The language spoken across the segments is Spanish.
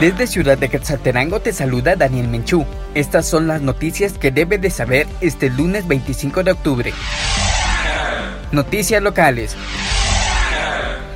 Desde Ciudad de Quetzaltenango te saluda Daniel Menchú. Estas son las noticias que debes de saber este lunes 25 de octubre. Noticias locales.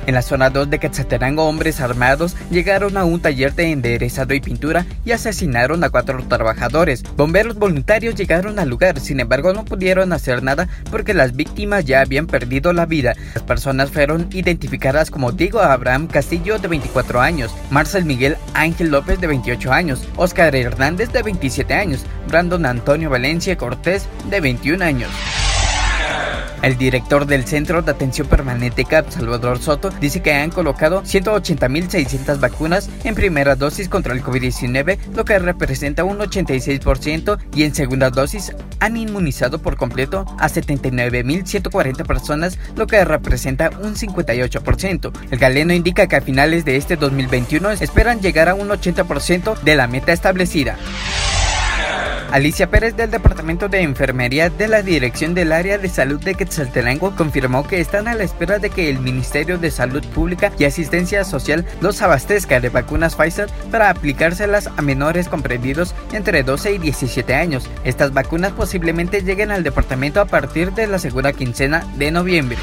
En la zona 2 de Quetzaltenango, hombres armados llegaron a un taller de enderezado y pintura y asesinaron a cuatro trabajadores. Bomberos voluntarios llegaron al lugar, sin embargo no pudieron hacer nada porque las víctimas ya habían perdido la vida. Las personas fueron identificadas como Diego Abraham Castillo de 24 años, Marcel Miguel Ángel López de 28 años, Oscar Hernández de 27 años, Brandon Antonio Valencia Cortés de 21 años. El director del Centro de Atención Permanente CAP, Salvador Soto, dice que han colocado 180.600 vacunas en primera dosis contra el COVID-19, lo que representa un 86%, y en segunda dosis han inmunizado por completo a 79.140 personas, lo que representa un 58%. El galeno indica que a finales de este 2021 esperan llegar a un 80% de la meta establecida. Alicia Pérez del Departamento de Enfermería de la Dirección del Área de Salud de Quetzaltenango confirmó que están a la espera de que el Ministerio de Salud Pública y Asistencia Social los abastezca de vacunas Pfizer para aplicárselas a menores comprendidos entre 12 y 17 años. Estas vacunas posiblemente lleguen al departamento a partir de la segunda quincena de noviembre.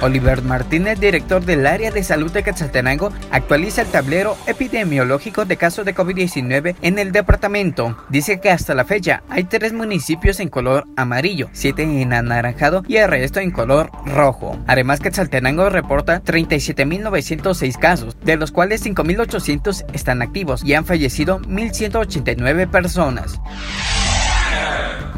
Oliver Martínez, director del área de salud de Quetzaltenango, actualiza el tablero epidemiológico de casos de COVID-19 en el departamento. Dice que hasta la fecha hay tres municipios en color amarillo, siete en anaranjado y el resto en color rojo. Además, Quetzaltenango reporta 37.906 casos, de los cuales 5.800 están activos y han fallecido 1.189 personas.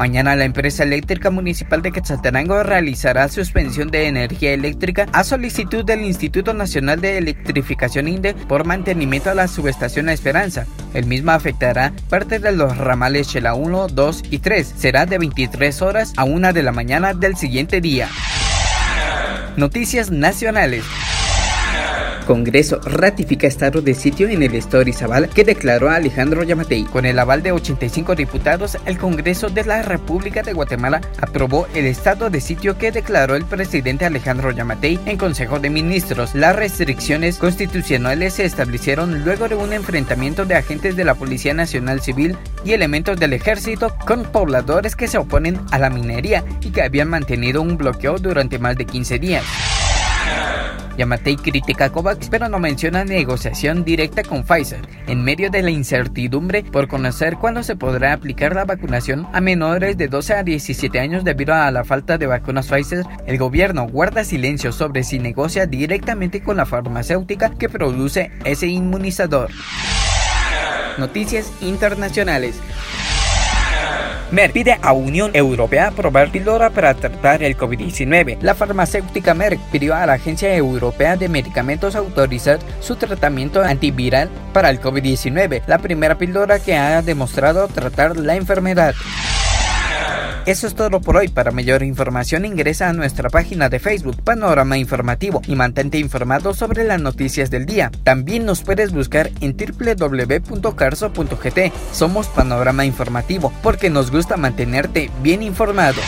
Mañana la empresa eléctrica municipal de Quetzaltenango realizará suspensión de energía eléctrica a solicitud del Instituto Nacional de Electrificación INDE por mantenimiento a la subestación Esperanza. El mismo afectará parte de los ramales Chela 1, 2 y 3. Será de 23 horas a 1 de la mañana del siguiente día. Noticias nacionales. Congreso ratifica estado de sitio en el Zaval que declaró a Alejandro Yamatei. Con el aval de 85 diputados, el Congreso de la República de Guatemala aprobó el estado de sitio que declaró el presidente Alejandro Yamatei en Consejo de Ministros. Las restricciones constitucionales se establecieron luego de un enfrentamiento de agentes de la Policía Nacional Civil y elementos del ejército con pobladores que se oponen a la minería y que habían mantenido un bloqueo durante más de 15 días. Yamatei critica a COVAX pero no menciona negociación directa con Pfizer, en medio de la incertidumbre por conocer cuándo se podrá aplicar la vacunación a menores de 12 a 17 años debido a la falta de vacunas Pfizer. El gobierno guarda silencio sobre si negocia directamente con la farmacéutica que produce ese inmunizador. Noticias internacionales. Merck pide a Unión Europea aprobar píldora para tratar el COVID-19. La farmacéutica Merck pidió a la Agencia Europea de Medicamentos autorizar su tratamiento antiviral para el COVID-19, la primera píldora que ha demostrado tratar la enfermedad. Eso es todo por hoy. Para mayor información ingresa a nuestra página de Facebook Panorama Informativo y mantente informado sobre las noticias del día. También nos puedes buscar en www.carso.gt. Somos Panorama Informativo porque nos gusta mantenerte bien informado.